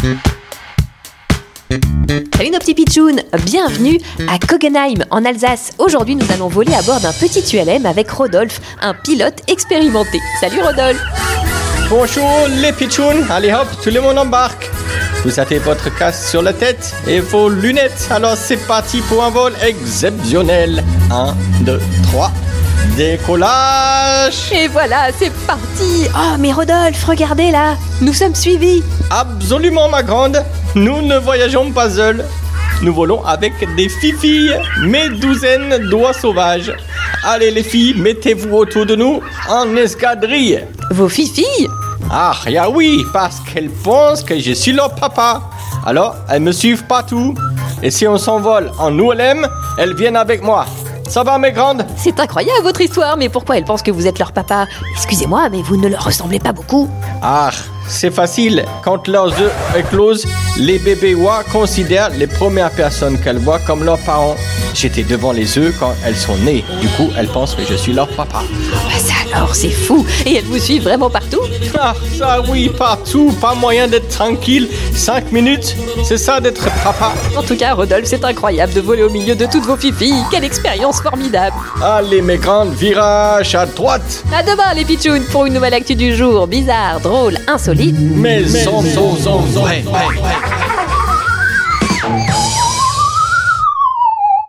Salut nos petits pitchouns, bienvenue à Kogenheim en Alsace. Aujourd'hui nous allons voler à bord d'un petit ULM avec Rodolphe, un pilote expérimenté. Salut Rodolphe Bonjour les pitchouns, allez hop, tout le monde embarque. Vous avez votre casque sur la tête et vos lunettes, alors c'est parti pour un vol exceptionnel. 1, 2, 3, décollage Et voilà, c'est parti Oh mais Rodolphe, regardez là Nous sommes suivis Absolument ma grande, nous ne voyageons pas seuls. Nous volons avec des fifilles, mes douzaines d'oies sauvages. Allez les filles, mettez-vous autour de nous en escadrille. Vos filles Ah, ya oui, parce qu'elles pensent que je suis leur papa. Alors, elles me suivent partout. Et si on s'envole en ULM, elles viennent avec moi. Ça va mes grandes C'est incroyable votre histoire, mais pourquoi elles pensent que vous êtes leur papa? Excusez-moi, mais vous ne leur ressemblez pas beaucoup. Ah, c'est facile. Quand leurs œufs éclosent, les bébés oies considèrent les premières personnes qu'elles voient comme leurs parents. J'étais devant les œufs quand elles sont nées. Du coup, elles pensent que je suis leur papa. Bah ça alors, c'est fou Et elles vous suivent vraiment partout? Ah, ça oui, partout. Pas moyen d'être tranquille. Cinq minutes, c'est ça d'être papa. En tout cas, Rodolphe, c'est incroyable de voler au milieu de toutes vos filles. Quelle expérience formidable Allez mes grandes, virage à droite. À demain les pitchouns pour une nouvelle actu du jour. Bizarre, drôle, insolite. Paris. Mais